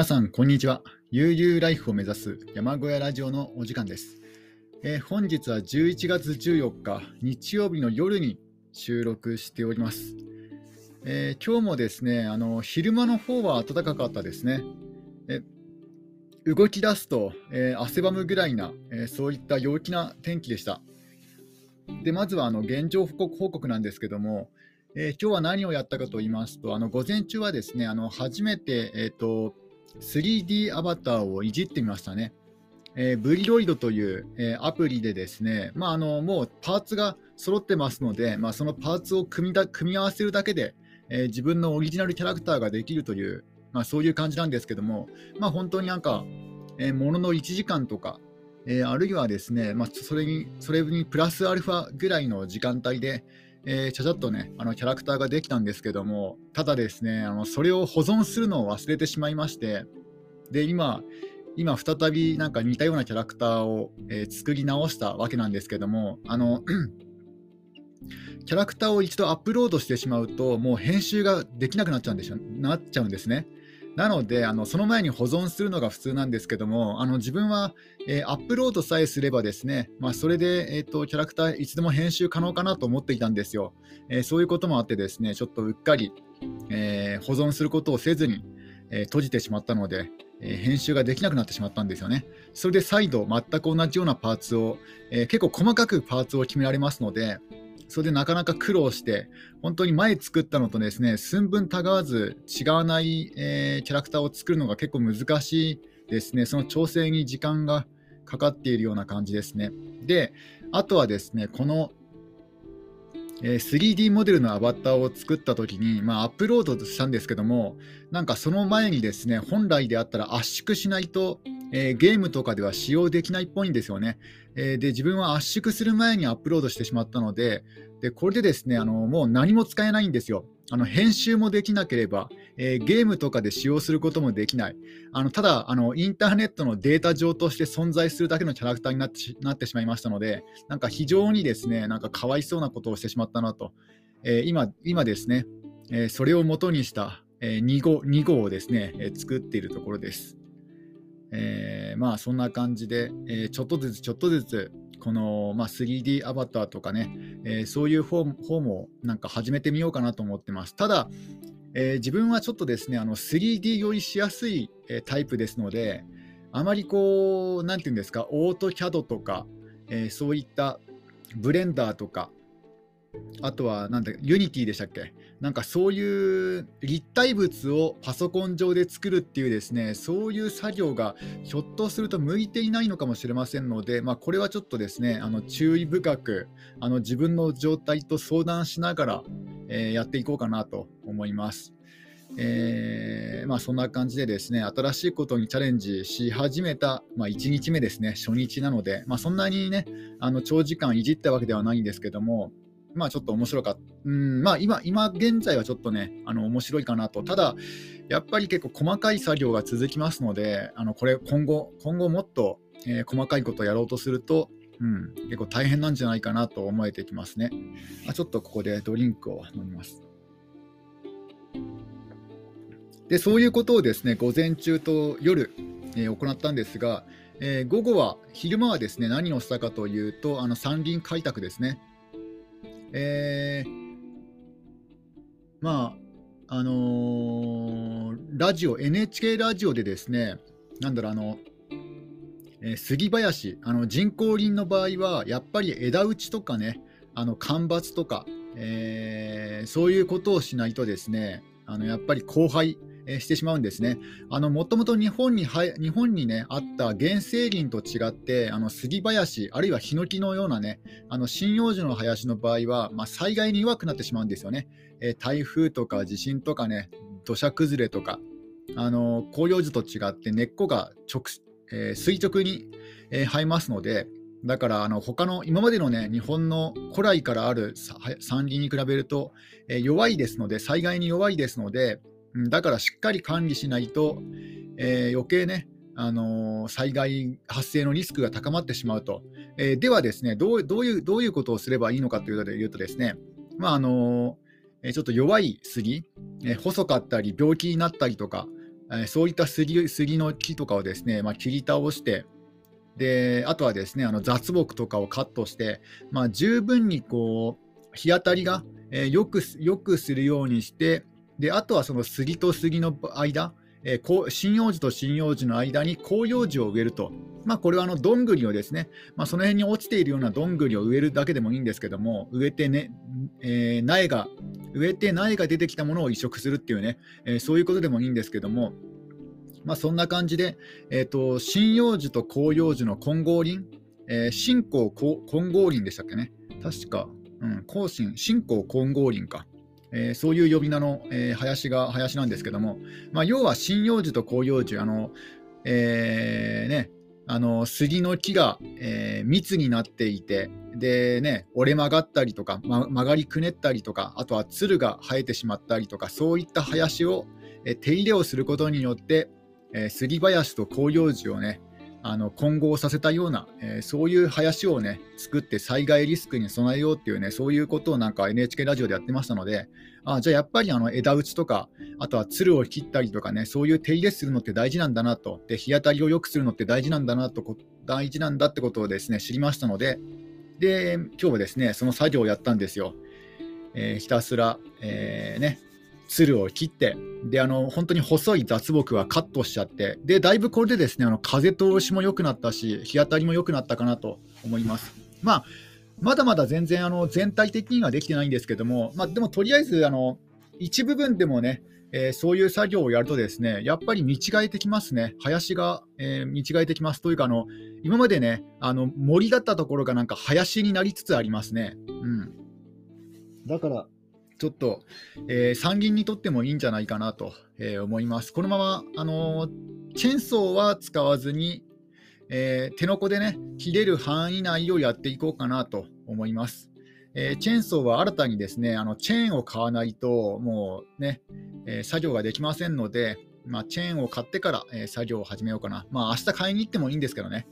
皆さん、こんにちは。悠々ライフを目指す山小屋ラジオのお時間です。えー、本日は11月14日、日曜日の夜に収録しております。えー、今日もですね、あの昼間の方は暖かかったですね。え動き出すと、えー、汗ばむぐらいな、えそういった陽気な天気でした。でまずはあの現状報告なんですけども、えー、今日は何をやったかと言いますと、あの午前中はですね、あの初めて、えーと、3D アバターをいじってみましたね。えー、ブリロイドという、えー、アプリでですね、まあ、あのもうパーツが揃ってますので、まあ、そのパーツを組みだ組み合わせるだけで、えー、自分のオリジナルキャラクターができるという、まあ、そういう感じなんですけども、まあ、本当になんか、えー、ものの1時間とか、え、あるいはですね、まあ、それにそれにプラスアルファぐらいの時間帯で、えー、ちゃちゃっとね、あのキャラクターができたんですけども、ただですね、あのそれを保存するのを忘れてしまいまして、で、今、今再びなんか似たようなキャラクターを、えー、作り直したわけなんですけども、あの、キャラクターを一度アップロードしてしまうと、もう編集ができなくなっちゃうんでしょなっちゃうんですね。なのであの、その前に保存するのが普通なんですけども、あの自分は、えー、アップロードさえすればですね、まあ、それで、えーと、キャラクターいつでも編集可能かなと思っていたんですよ。えー、そういうこともあってですね、ちょっとうっかり、えー、保存することをせずに、え閉じてしまったので、え編集ができなくなってしまったんですよね。それで再度全く同じようなパーツを、え結構細かくパーツを決められますので、それでなかなか苦労して、本当に前作ったのとですね、寸分たがわず違わない、えー、キャラクターを作るのが結構難しいですね。その調整に時間がかかっているような感じですね。で、あとはですね、このえ 3D モデルのアバターを作った時に、まあ、アップロードしたんですけどもなんかその前にですね本来であったら圧縮しないと、えー、ゲームとかでは使用できないっぽいんですよね、えー、で自分は圧縮する前にアップロードしてしまったのででこれでですねあのもう何も使えないんですよ。あの編集もできなければ、えー、ゲームとかで使用することもできない、あのただあの、インターネットのデータ上として存在するだけのキャラクターになってなってしまいましたので、なんか非常にですねなんかかわいそうなことをしてしまったなと、えー、今今ですね、えー、それを元にした、え2号 ,2 号をですね、え作っているところです。えまあそんな感じで、えちょっとずつちょっとずつこの、まあ、3D アバターとかね、えー、そういう方もなんか始めてみようかなと思ってます。ただ、えー、自分はちょっとですね、あの 3D 酔いしやすい、えー、タイプですので、あまりこう、なんていうんですか、オートキャドとか、えー、そういったブレンダーとか、あとは、なんだ、 Unity でしたっけ？なんかそういう立体物をパソコン上で作るっていうですね、そういう作業がひょっとすると向いていないのかもしれませんので、まあ、これはちょっとですね、あの注意深くあの自分の状態と相談しながら、えー、やっていこうかなと思います。えー、まあ、そんな感じでですね新しいことにチャレンジし始めた、まあ、1日目ですね初日なので、まあ、そんなにねあの長時間いじったわけではないんですけどもまあちょっと面白かった。うん、まあ今、今現在はちょっとね、あの面白いかなと。ただ、やっぱり結構細かい作業が続きますので、あのこれ今後、今後もっと、えー、細かいことをやろうとすると、うん、結構大変なんじゃないかなと思えてきますね。あちょっとここでドリンクを飲みます。で、そういうことをですね、午前中と夜、えー、行ったんですが、えー、午後は、昼間はですね、何をしたかというと、あの山林開拓ですね。えー、まあ、あのー、ラジオ、NHK ラジオでですね、なんだろう、あの、えー、杉林、あの人工林の場合は、やっぱり枝打ちとかね、あの間伐とか、えー、そういうことをしないとですね、あのやっぱり荒してしまうんですね。もともと日本に日本に、ね、あった原生林と違ってあの杉林あるいはヒノキのような、ね、あの針葉樹の林の場合は、まあ、災害に弱くなってしまうんですよね。え台風とか地震とかね土砂崩れとかあの広葉樹と違って根っこが直、えー、垂直に、えー、生えますのでだからあの他の今までのね日本の古来からある山林に比べると、えー、弱いですので災害に弱いですのでだからしっかり管理しないと、えー、余計ね、あのー、災害発生のリスクが高まってしまうと。えー、ではですねどうどういう、どういうことをすればいいのかというとですね、まああのちょっと弱い杉、え細かったり病気になったりとか、えそういった杉杉の木とかをですね、まあ、切り倒してであとはですねあの雑木とかをカットして、まあ、十分にこう日当たりが、え、よくよくするようにしてであとはその杉と杉の間えー、針葉樹と針葉樹の間に広葉樹を植えると、まあ、これはあのどんぐりをですね、まあ、その辺に落ちているようなどんぐりを植えるだけでもいいんですけども、植えてね、えー、苗が、植えて苗が出てきたものを移植するっていうね、えー、そういうことでもいいんですけども、まあ、そんな感じで、えーと、針葉樹と広葉樹の混合林、えー、新興混合林でしたっけね、確か、うん、更新、新興混合林か。えー、そういう呼び名の、えー、林が林なんですけども、まあ、要は針葉樹と広葉樹、あのえーね、あの杉の木が、えー、密になっていて、でね、折れ曲がったりとか、ま、曲がりくねったりとか、あとはつるが生えてしまったりとか、そういった林を、えー、手入れをすることによって、えー、杉林と広葉樹をね、あの混合させたような、えー、そういう林をね作って災害リスクに備えようっていうねそういうことをなんか NHK ラジオでやってましたのであじゃあやっぱりあの枝打ちとかあとはつるを切ったりとかねそういう手入れするのって大事なんだなとで日当たりを良くするのって大事なんだなと大事なんだってことをですね知りましたのでで今日はですねその作業をやったんですよ、えー、ひたすら、えー、ねつるを切って、で、あの、本当に細い雑木はカットしちゃって、で、だいぶこれでですね、あの風通しも良くなったし、日当たりも良くなったかなと思います。まあ、まだまだ全然あの全体的にはできてないんですけども、まあ、でもとりあえずあの一部分でもね、えー、そういう作業をやるとですね、やっぱり見違えてきますね。林が、えー、見違えてきます。というか、あの今までね、あの森だったところがなんか林になりつつありますね。うん。だから、ちょっと、えー、参議院にとってもいいんじゃないかなと、えー、思います。このまま、あのー、チェーンソーは使わずに、え手のこでね、切れる範囲内をやっていこうかなと思います。えチェーンソーは新たにですね、あのチェーンを買わないと、もうね、え作業ができませんので、まあ、チェーンを買ってから、え作業を始めようかな。まあ、明日買いに行ってもいいんですけどね。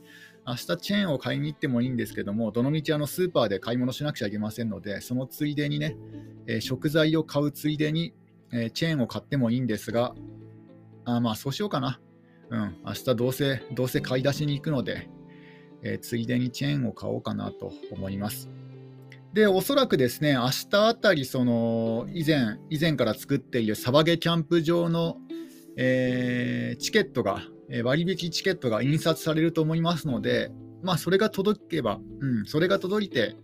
明日チェーンを買いに行ってもいいんですけども、どのみちあのスーパーで買い物しなくちゃいけませんので、そのついでにね、えー、食材を買うついでに、えー、チェーンを買ってもいいんですが、あまあそうしようかな。うん、明日どうせ、どうせ買い出しに行くので、えー、ついでにチェーンを買おうかなと思います。で、おそらくですね、明日あたり、その、以前、以前から作っているサバゲキャンプ場の、えー、チケットが、割引チケットが印刷されると思いますので、まあ、それが届けば、うん、それが届いて、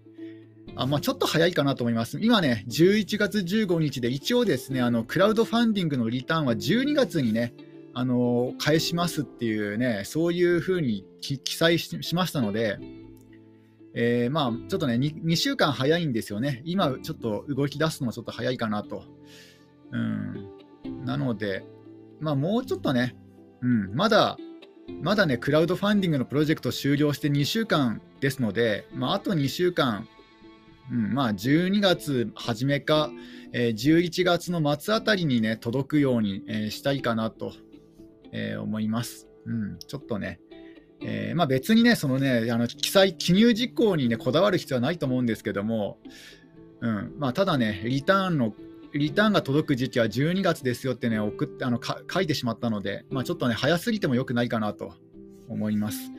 あまあ、ちょっと早いかなと思います。今ね、11月15日で、一応ですね、あのクラウドファンディングのリターンは12月にね、あの返しますっていうね、そういうふうに記載しましたので、えー、まあ、ちょっとね2、2週間早いんですよね。今、ちょっと動き出すのもちょっと早いかなと。うん、なので、まあ、もうちょっとね、うん、まだ、まだね、クラウドファンディングのプロジェクト終了して2週間ですので、まあ、あと2週間、うん、まあ、12月初めか、えー、11月の末あたりにね、届くように、えー、したいかなと、えー、思います。うん、ちょっとね、えーまあ、別にね、そのね、あの記載、記入実行にね、こだわる必要はないと思うんですけども、うんまあ、ただね、リターンのリターンが届く時期は12月ですよってね、送ってあの書いてしまったので、まあ、ちょっとね、早すぎても良くないかなと思います。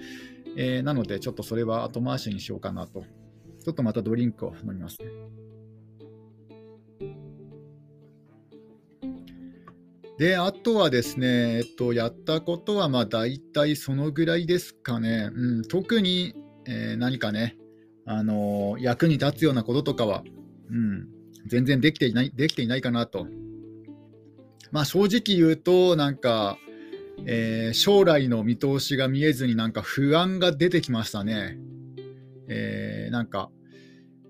えー、なので、ちょっとそれは後回しにしようかなと。ちょっとまたドリンクを飲みますね。で、あとはですね、えっと、やったことは、まあ、大体そのぐらいですかね。うん、特に、えー、何かね、あのー、役に立つようなこととかは、うん、全然できていないできていないかなと。まあ、正直言うと、なんか、えー、将来の見通しが見えずになんか不安が出てきましたね。えー、なんか、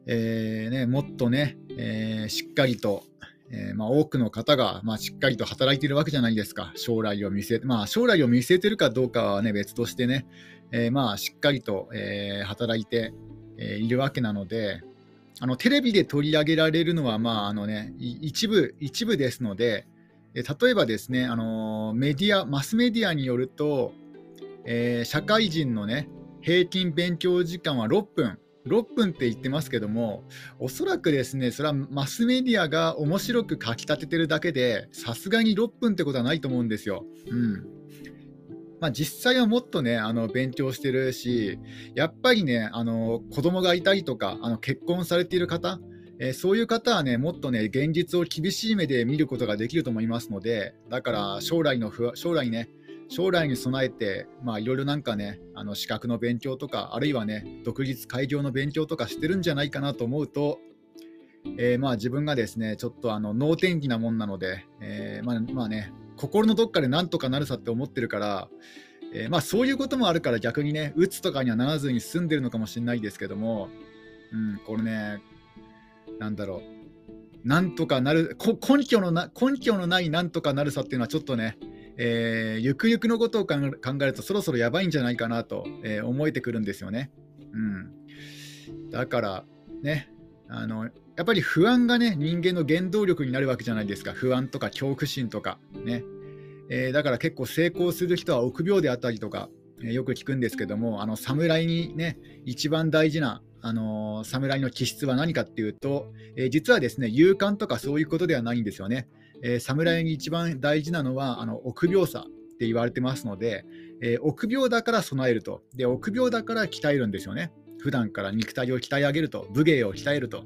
えー、ね、もっとね、えー、しっかりと、えー、まあ、多くの方が、まあ、しっかりと働いているわけじゃないですか。将来を見据えて、まあ、将来を見据えてるかどうかはね、別としてね、えー、まあ、しっかりと、えー、働いて、えー、いるわけなので、あのテレビで取り上げられるのは、まああのね、一部一部ですので、例えばですねあのメディア、マスメディアによると、えー、社会人の、ね、平均勉強時間は6分6分って言ってますけども、おそらくですね、それはマスメディアが面白く書き立ててるだけで、さすがに6分ってことはないと思うんですよ。うんまあ、実際はもっとねあの勉強してるしやっぱりねあの子供がいたりとかあの結婚されている方えー、そういう方はね、もっとね、現実を厳しい目で見ることができると思いますので、だから将来の不将来ね、将来に備えて、まあ、いろいろなんかね、あの資格の勉強とか、あるいはね、独立開業の勉強とかしてるんじゃないかなと思うと、えー、まあ自分がですね、ちょっとあの脳天気なもんなので、えー、まあ、まあね、心のどっかでなんとかなるさって思ってるから、えー、まあそういうこともあるから逆にね、うつとかにはならずに済んでるのかもしれないですけども、うん、これね、なんだろう、なんとかなる、根拠のな根拠のないなんとかなるさっていうのはちょっとね、えー、ゆくゆくのことを考えるとそろそろやばいんじゃないかなと、えー、思えてくるんですよね。うん、だからねあのやっぱり不安がね人間の原動力になるわけじゃないですか。不安とか恐怖心とか。ね、えー、だから結構成功する人は臆病であったりとか、えよく聞くんですけどもあの侍にね一番大事なあの侍の気質は何かっていうと、え実はですね勇敢とかそういうことではないんですよね。えー、侍に一番大事なのはあの臆病さって言われてますので、えー、臆病だから備えると。で臆病だから鍛えるんですよね。普段から肉体を鍛え上げると武芸を鍛えると、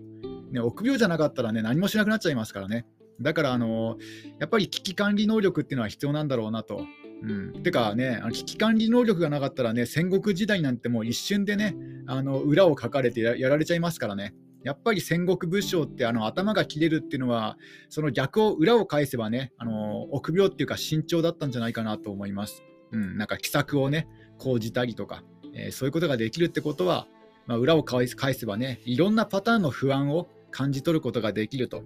ね、臆病じゃなかったらね何もしなくなっちゃいますからねだからあのやっぱり危機管理能力っていうのは必要なんだろうなとうん、てかね、危機管理能力がなかったらね、戦国時代なんてもう一瞬でね、あの裏をかかれてやられちゃいますからね。やっぱり戦国武将ってあの頭が切れるっていうのはその逆を裏を返せばねあの臆病っていうか慎重だったんじゃないかなと思います。うん、なんか奇策をね講じたりとか、えー、そういうことができるってことは、まあ、裏を返せばねいろんなパターンの不安を感じ取ることができると。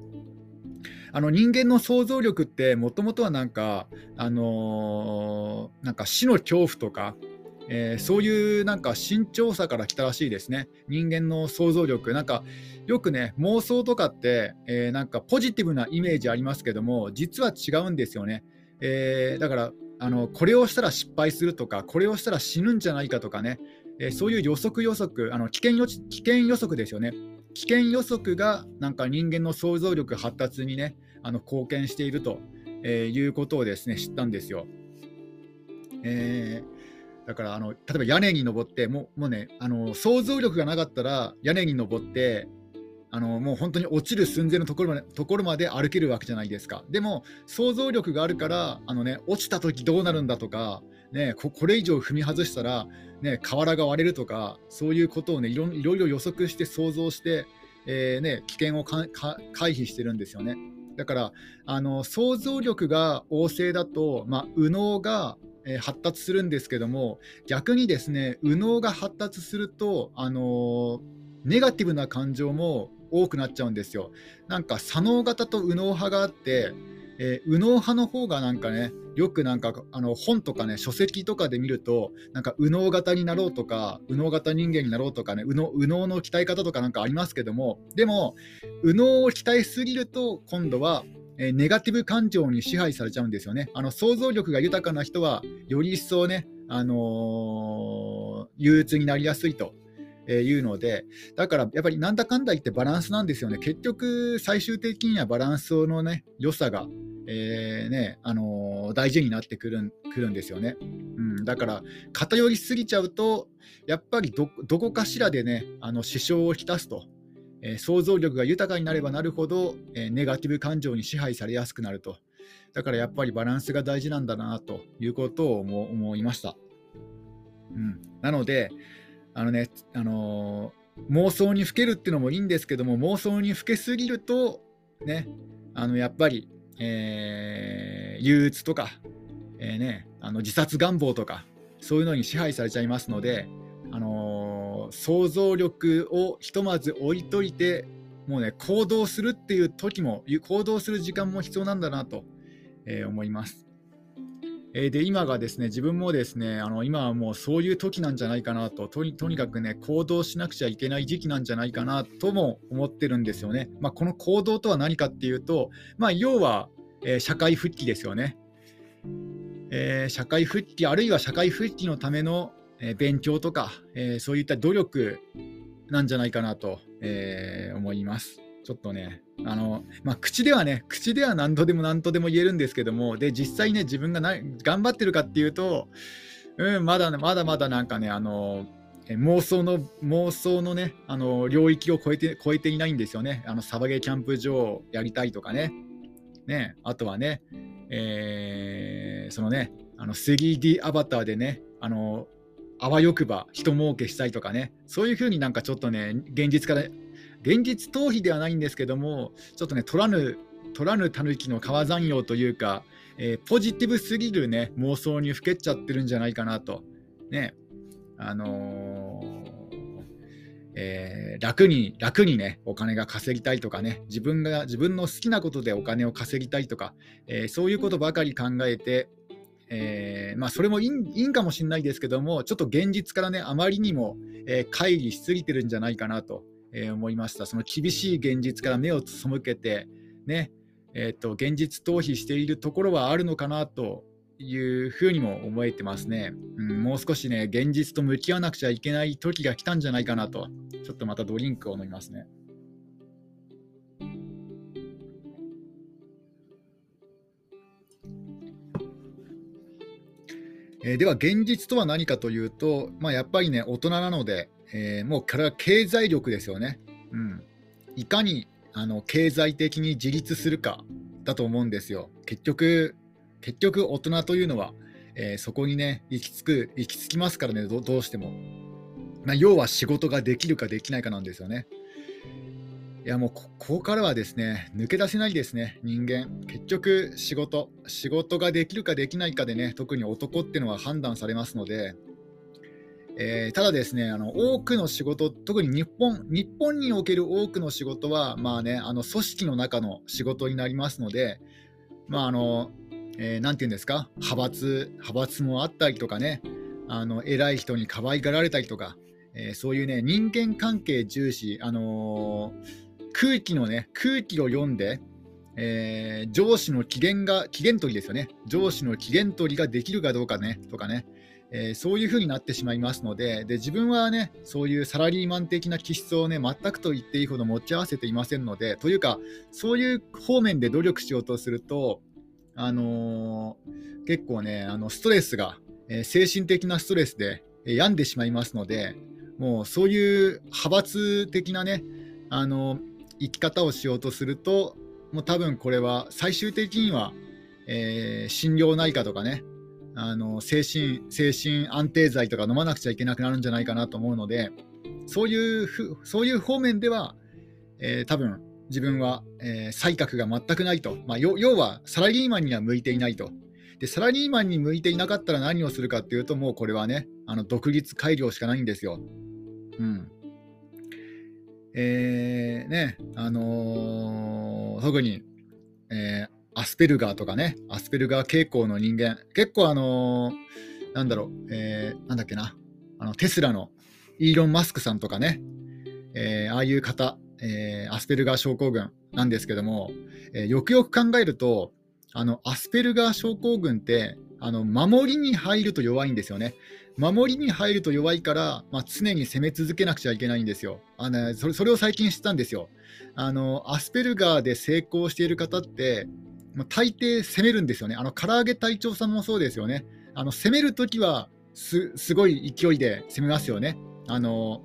あの人間の想像力ってもともとはなんか、あのー、なんか死の恐怖とかえー、そういうなんか慎重さから来たらしいですね。人間の想像力。なんかよくね、妄想とかって、えー、なんかポジティブなイメージありますけども、実は違うんですよね。えー、だからあの、これをしたら失敗するとか、これをしたら死ぬんじゃないかとかね、えそういう予測予測、あの危険予危険予測ですよね。危険予測がなんか人間の想像力発達にね、あの貢献していると、えいうことをですね、知ったんですよ。えーだからあの例えば屋根に登ってもうもうねあの想像力がなかったら屋根に登ってあのもう本当に落ちる寸前のところまでところまで歩けるわけじゃないですかでも想像力があるからあの、ね、落ちた時どうなるんだとか、ね、これ以上踏み外したら、ね、瓦が割れるとかそういうことを、ね、いろいろ予測して想像して、えー、ね、危険を回避してるんですよね。だからあの想像力が旺盛だと、まあ、右脳がえ発達するんですけども逆にですね右脳が発達すると、あのネガティブな感情も多くなっちゃうんですよ。なんか左脳型と右脳派があって、えー、右脳派の方がなんかねよくなんかあの本とかね書籍とかで見るとなんか右脳型になろうとか右脳型人間になろうとかね右脳右脳の鍛え方とかなんかありますけどもでも右脳を鍛えすぎると今度はえネガティブ感情に支配されちゃうんですよね。あの想像力が豊かな人は、より一層ね、あのー、憂鬱になりやすいと。えいうので、だからやっぱりなんだかんだ言ってバランスなんですよね。結局、最終的にはバランスのね、良さが、えー、ね、あのー、大事になってくるくるんですよね。うん、だから、偏りすぎちゃうと、やっぱりどこかしらでね、あの支障をきたすと。え想像力が豊かになればなるほど、えネガティブ感情に支配されやすくなると。だからやっぱりバランスが大事なんだなということを思いました。うん、なので、あのね、あのー、妄想にふけるっていうのもいいんですけども、妄想にふけすぎると、ね、あのやっぱり、えー、憂鬱とか、えーね、あの自殺願望とか、そういうのに支配されちゃいますので、あのー、想像力をひとまず置いといてもうね行動するっていう時も行動する時間も必要なんだなと、えー、思います。えー、で今がですね自分もですねあの今はもうそういう時なんじゃないかなととにかくね行動しなくちゃいけない時期なんじゃないかなとも思ってるんですよね。まあ、この行動とは何かっていうと、まあ、要は、え社会復帰ですよね。え社会復帰あるいは社会復帰のためのえ勉強とか、えそういった努力なんじゃないかなと、えー、思います。ちょっとね、あのまあ、口ではね、口では何とでも何とでも言えるんですけども、で実際ね、自分がな頑張ってるかっていうと、うん、まだまだまだなんかね、あの妄想の妄想のね、あの領域を超えて超えていないんですよね。あのサバゲーキャンプ場をやりたいとかね、ねあとはね、えー、そのね、あの 3D アバターでね、あのあわよくば人儲けしたいとかね、そういうふうになんかちょっとね、現実から、現実逃避ではないんですけども、ちょっとね、取らぬ、取らぬ狸の川山用というか、えー、ポジティブすぎるね、妄想にふけっちゃってるんじゃないかなと。ね、あのー、えー、楽に、楽にね、お金が稼ぎたいとかね、自分が、自分の好きなことでお金を稼ぎたいとか、えそういうことばかり考えて、えー、まあ、それもいいいいんかもしれないですけども、ちょっと現実からね、あまりにも、えー、乖離しすぎてるんじゃないかなと、えー、思いました。その厳しい現実から目を背けて、ね、えーと、現実逃避しているところはあるのかなというふうにも思えてますね、うん。もう少しね、現実と向き合わなくちゃいけない時が来たんじゃないかなと、ちょっとまたドリンクを飲みますね。えー、では現実とは何かというと、まあ、やっぱりね大人なので、えー、もうこれは経済力ですよね、うん、いかにあの経済的に自立するかだと思うんですよ。結局結局大人というのは、えー、そこにね行き着く行き着きますからねどうしても、まあ、要は仕事ができるかできないかなんですよね。いやもうここからはですね抜け出せないですね人間。結局仕事。仕事ができるかできないかでね特に男っていうのは判断されますので、えー、ただですねあの多くの仕事特に日本日本における多くの仕事はまあねあの組織の中の仕事になりますのでまああのえー、て言うんですか派閥派閥もあったりとかねあの偉い人に可愛がられたりとか、えー、そういうね人間関係重視あのー空気のね、空気を読んで、えー、上司の機嫌が、機嫌取りですよね。上司の機嫌取りができるかどうかね、とかね。えー、そういう風になってしまいますのでで、自分はね、そういうサラリーマン的な気質をね、全くと言っていいほど持ち合わせていませんので、というか、そういう方面で努力しようとすると、あのー、結構ね、あのストレスが、えー、精神的なストレスで、え、病んでしまいますので、もうそういう派閥的なね、あの生き方をしようとするともう多分これは最終的には、えー、心療内科とかねあの精神精神安定剤とか飲まなくちゃいけなくなるんじゃないかなと思うのでそういうそういう方面では、えー、多分自分は、えー、才覚が全くないと、まあ、要はサラリーマンには向いていないと。でサラリーマンに向いていなかったら何をするかっていうともうこれはねあの独立改良しかないんですよ。うん、えー、ね、あのー、特に、えー、アスペルガーとかね、アスペルガー傾向の人間、結構あのー、なんだろう、えー、なんだっけな、あのテスラのイーロン・マスクさんとかね、えー、ああいう方、え、アスペルガー症候群なんですけども、え、よくよく考えると、あのアスペルガー症候群ってあの守りに入ると弱いんですよね。守りに入ると弱いから、まあ、常に攻め続けなくちゃいけないんですよ。あのそれそれを最近知ったんですよ。あのアスペルガーで成功している方って、まあ、大抵攻めるんですよね。あの唐揚げ隊長さんもそうですよね。あの攻めるときはすごい勢いで攻めますよね。あの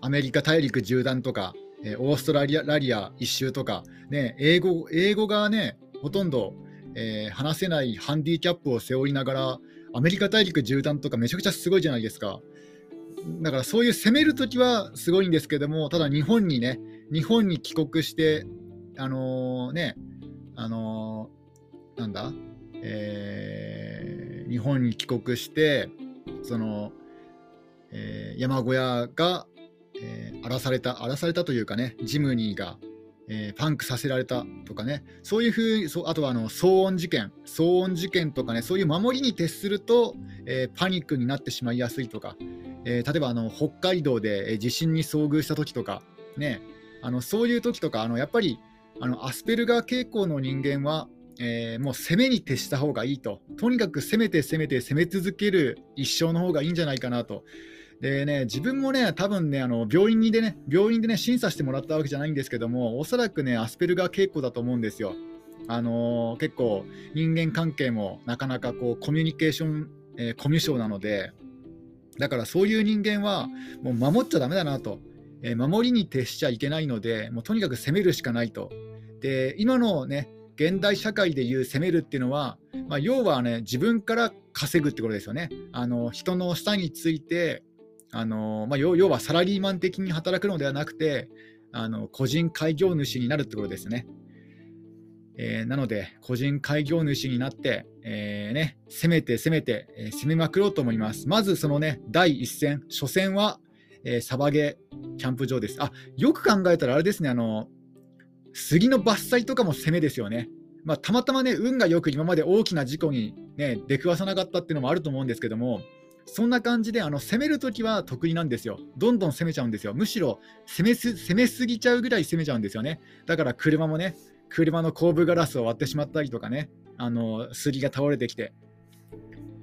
アメリカ大陸縦断とか、えオーストラリア一周とか、ね、英語英語がねほとんど、えー、話せないハンディキャップを背負いながらアメリカ大陸縦断とかめちゃくちゃすごいじゃないですか。だからそういう攻めるときはすごいんですけども、ただ日本にね、日本に帰国して、あのー、ね、あのー、なんだ、えー、日本に帰国して、その、えー、山小屋が、えー、荒らされた、荒らされたというかね、ジムニーが、えー、パンクさせられたとかね、そういうふうそあとはあの騒音事件、騒音事件とかね、そういう守りに徹すると、えー、パニックになってしまいやすいとか、えー、例えばあの北海道で地震に遭遇した時とか、ね、あのそういう時とか、あのやっぱりあのアスペルガー傾向の人間は、えー、もう攻めに徹した方がいいと、とにかく攻めて攻めて攻め続ける一生の方がいいんじゃないかなと。でね、自分もね、多分ね、あの病院にでね、病院でね、審査してもらったわけじゃないんですけども、おそらくね、アスペルガー傾向だと思うんですよ。あのー、結構、人間関係もなかなかこうコミュニケーション、えー、コミュ障なので、だからそういう人間は、もう守っちゃだめだなと、え、守りに徹しちゃいけないので、もうとにかく攻めるしかないと。で、今のね、現代社会でいう攻めるっていうのは、まあ、要はね、自分から稼ぐってことですよね。あの人の下について、あのまあ、要はサラリーマン的に働くのではなくて、あの個人開業主になるってことですね。えー、なので、個人開業主になって、えー、ね、攻めて攻めて、えー、攻めまくろうと思います。まずそのね、第一戦、初戦は、えー、サバゲキャンプ場です。あ、よく考えたらあれですね、あの、杉の伐採とかも攻めですよね。まあ、たまたまね、運がよく今まで大きな事故にね、出くわさなかったっていうのもあると思うんですけども、そんな感じであの攻めるときは得意なんですよ。どんどん攻めちゃうんですよ。むしろ攻めす攻めすぎちゃうぐらい攻めちゃうんですよね。だから車もね、車の後部ガラスを割ってしまったりとかね、あの杉が倒れてきて。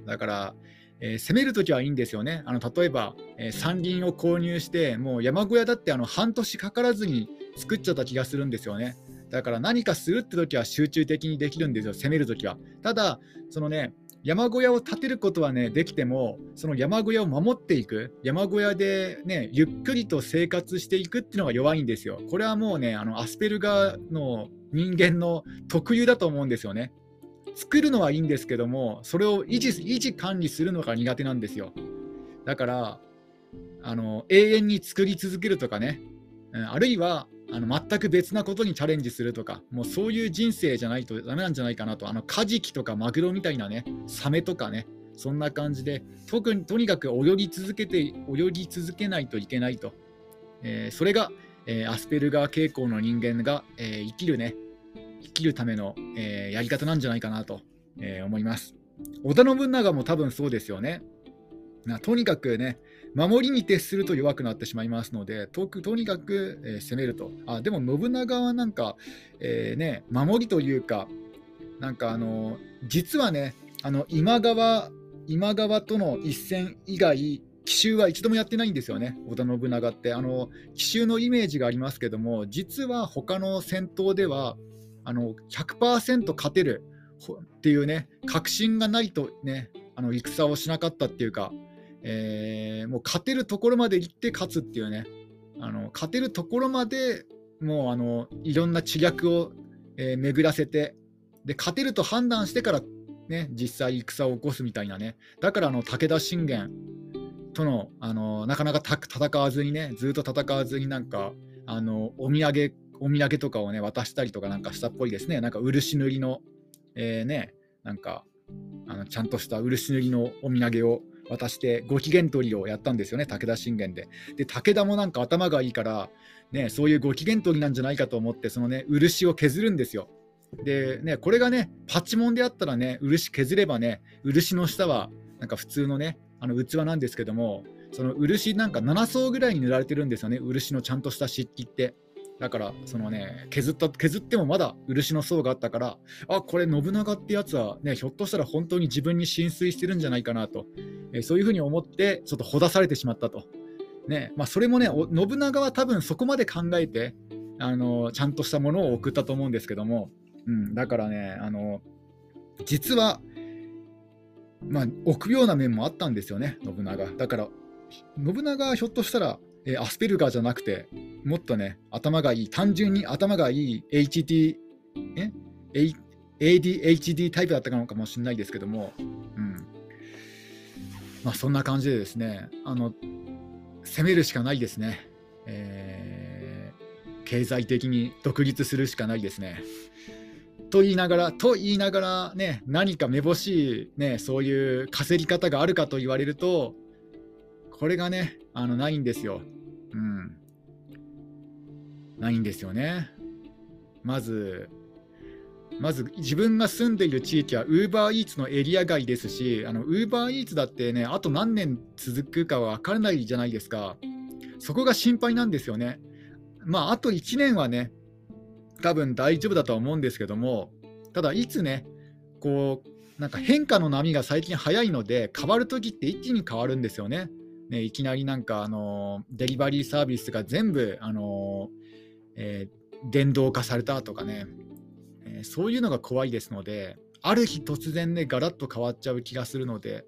だから、えー、攻めるときはいいんですよね。あの例えば、えー、山林を購入して、もう山小屋だってあの半年かからずに作っちゃった気がするんですよね。だから何かするって時は集中的にできるんですよ、攻めるときは。ただ、そのね、山小屋を建てることはね、できても、その山小屋を守っていく、山小屋でね、ゆっくりと生活していくっていうのが弱いんですよ。これはもうね、あのアスペルガーの人間の特有だと思うんですよね。作るのはいいんですけども、それを維持維持管理するのが苦手なんですよ。だから、あの永遠に作り続けるとかね、あるいはあの全く別なことにチャレンジするとか、もうそういう人生じゃないとダメなんじゃないかなと、あのカジキとかマグロみたいなね、サメとかね、そんな感じで、特にとにかく泳ぎ続けて、泳ぎ続けないといけないと。えー、それが、えー、アスペルガー傾向の人間が、えー、生きるね、生きるための、えやり方なんじゃないかなと、え思います。織田信長も多分そうですよね。なとにかくね、守りに徹すると弱くなってしまいますので、ととにかく、えー、攻めると。あでも信長はなんか、えー、ね、守りというか、なんかあの実はね、あの今川今川との一戦以外、奇襲は一度もやってないんですよね、織田信長って。あの奇襲のイメージがありますけども、実は他の戦闘ではあの100%勝てるっていうね、確信がないとね、あの戦をしなかったっていうか、えー、もう勝てるところまで行って勝つっていうね、あの勝てるところまでもうあのいろんな知略を、えー、巡らせてで、勝てると判断してから、ね、実際戦を起こすみたいなね、だからあの武田信玄とのあのなかなか戦わずにね、ずっと戦わずになんかあのお土産お土産とかをね渡したりとかなんかしたっぽいですね、なんか漆塗りの、えー、ね、なんかあのちゃんとした漆塗りのお土産を渡してご機嫌取りをやったんですよね、武田信玄で。で、武田もなんか頭がいいから、ね、そういうご機嫌取りなんじゃないかと思って、そのね、漆を削るんですよ。で、ね、これがね、パチモンであったらね、漆削ればね、漆の下はなんか普通のね、あの器なんですけども、その漆なんか7層ぐらいに塗られてるんですよね、漆のちゃんとした漆器って。だからそのね削った削ってもまだ漆の層があったからあこれ信長ってやつはねひょっとしたら本当に自分に浸水してるんじゃないかなと、えー、そういうふうに思ってちょっとほだされてしまったと。ねまあ、それもね信長は多分そこまで考えてあのちゃんとしたものを送ったと思うんですけども、うん、だからねあの実はまあ臆病な面もあったんですよね信長。だから信長はひょっとしたらえー、アスペルガーじゃなくて、もっとね、頭がいい、単純に頭がいい HT、え？ADHD タイプだったのかもしれないですけども、うん。まあ、そんな感じでですね、あの攻めるしかないですね、えー、経済的に独立するしかないですね。と言いながら、と言いながら、ね、何かめぼしい、ね、そういう稼ぎ方があるかと言われると、これがね、あのないんですよ。うん。ないんですよね。まず、まず自分が住んでいる地域は UberEats のエリア外ですし、UberEats だってね、あと何年続くかは分からないじゃないですか。そこが心配なんですよね。まあ、あと1年はね、多分大丈夫だとは思うんですけども、ただ、いつね、こう、なんか変化の波が最近早いので、変わるときって一気に変わるんですよね。ね、いきなりなんか、あのデリバリーサービスが全部、あのえー、電動化されたとかね、えー、そういうのが怖いですので、ある日突然ね、ガラッと変わっちゃう気がするので、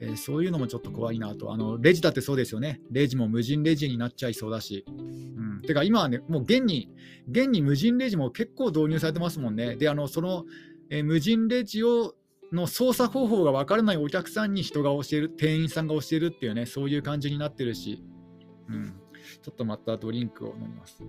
えー、そういうのもちょっと怖いなと。あの、レジだってそうですよね。レジも無人レジになっちゃいそうだし。うん。てか今はね、もう現に、現に無人レジも結構導入されてますもんね。で、あの、その、えー、無人レジをの操作方法が分からないお客さんに人が教える、店員さんが教えるっていうね、そういう感じになってるし、うん。ちょっとまたドリンクを飲みます。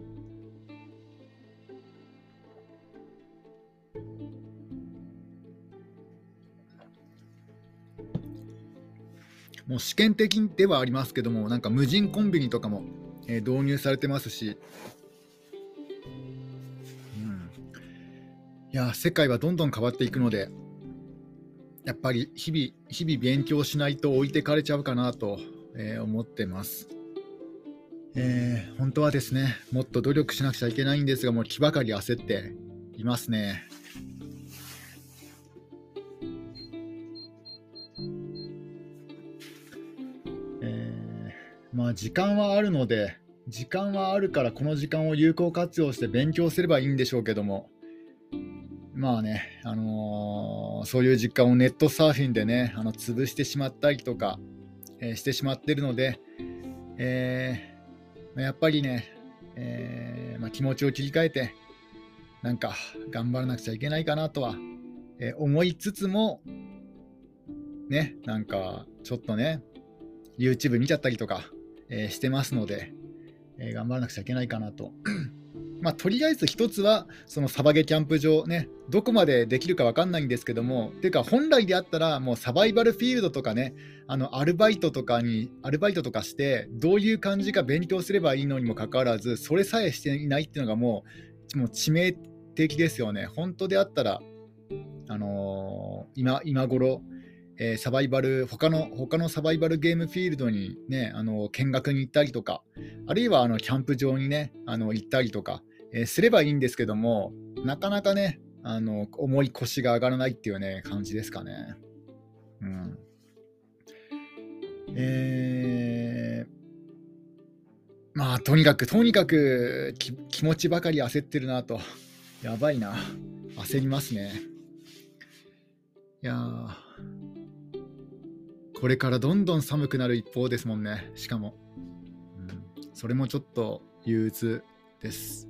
もう試験的ではありますけども、なんか無人コンビニとかも、えー、導入されてますし、うん、いや、世界はどんどん変わっていくので、やっぱり日々、日々勉強しないと置いてかれちゃうかなと、えー、思ってます。えー、本当はですね、もっと努力しなくちゃいけないんですが、もう気ばかり焦っていますね。まあ時間はあるので、時間はあるからこの時間を有効活用して勉強すればいいんでしょうけども、まあね、あのー、そういう時間をネットサーフィンでね、あの潰してしまったりとか、えー、してしまってるので、えー、やっぱりね、えまあ、気持ちを切り替えて、なんか頑張らなくちゃいけないかなとは、え思いつつも、ね、なんかちょっとね、YouTube 見ちゃったりとか、え、してますので、え、頑張らなくちゃいけないかなと。まあ、とりあえず一つは、そのサバゲキャンプ場ね、どこまでできるか分かんないんですけども、ていうか本来であったら、もうサバイバルフィールドとかね、あのアルバイトとかに、アルバイトとかして、どういう感じか勉強すればいいのにもかかわらず、それさえしていないっていうのがもう、もう致命的ですよね。本当であったら、あのー、今今頃、えー、サバイバル他の他のサバイバルゲームフィールドに、ね、あの見学に行ったりとかあるいはあのキャンプ場に、ね、あの行ったりとか、えー、すればいいんですけどもなかなかねあの重い腰が上がらないっていうね感じですかね。うん。えー、まあとにかくとにかく気持ちばかり焦ってるなと。やばいな。焦りますね。いやー。これからどんどん寒くなる一方ですもんね、しかも。うん、それもちょっと憂鬱です。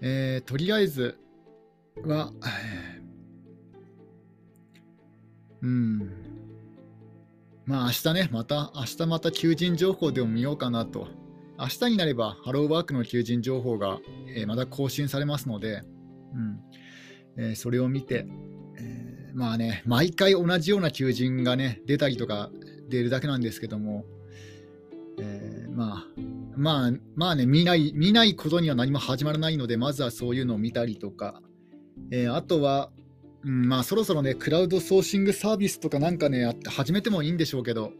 えー、とりあえずは、うん、まあ明日ね、また、明日また求人情報でも見ようかなと。明日になればハローワークの求人情報が、えー、また更新されますので、うんえー、それを見て、まあね、毎回同じような求人がね、出たりとか出るだけなんですけども、えー、まあ、まあ、まあね、見ない、見ないことには何も始まらないので、まずはそういうのを見たりとか、えー、あとは、うん、まあそろそろね、クラウドソーシングサービスとかなんかね、始めてもいいんでしょうけど、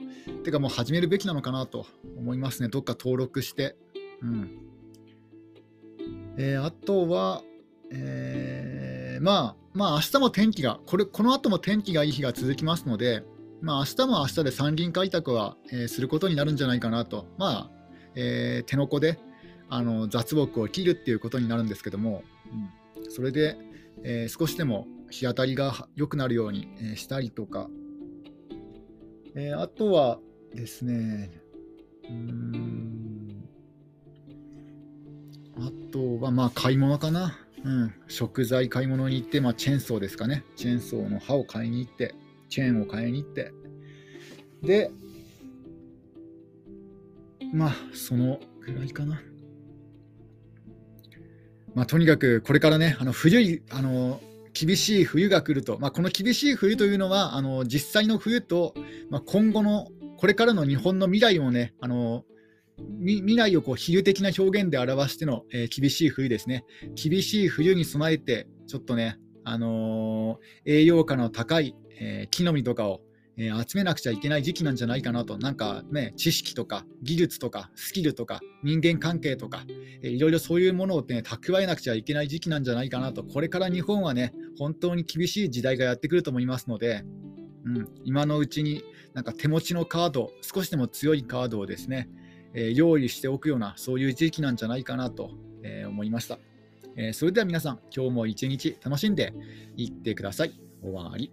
てかもう始めるべきなのかなと思いますね、どっか登録して。うん。えー、あとは、えー、まあ、まあ明日も天気が、これこの後も天気がいい日が続きますので、まあ明日も明日で山林開拓は、えー、することになるんじゃないかなと、まあ、えー、手の子であの雑木を切るっていうことになるんですけども、うん、それで、えー、少しでも日当たりが良くなるように、え、したりとか、え、あとはですね、うん。あとはまあ買い物かな。うん、食材買い物に行って、まあ、チェーンソーですかね。チェーンソーの刃を買いに行って、チェーンを買いに行って、で、まあ、そのぐらいかな。まあ、とにかくこれからね、あの冬あの厳しい冬が来ると、まあ、この厳しい冬というのは、あの実際の冬と、まあ、今後のこれからの日本の未来をね、あの未来をこう比喩的な表現で表しての、えー、厳しい冬ですね。厳しい冬に備えて、ちょっとね、あのー、栄養価の高い、えー、木の実とかを、え集めなくちゃいけない時期なんじゃないかなと。なんかね、知識とか技術とかスキルとか人間関係とか、えいろいろそういうものをね、蓄えなくちゃいけない時期なんじゃないかなと。これから日本はね、本当に厳しい時代がやってくると思いますので、うん、今のうちになんか手持ちのカード、少しでも強いカードをですね、え、用意しておくような、そういう時期なんじゃないかなと、え、思いました。え、それでは皆さん、今日も一日楽しんでいってください。終わり。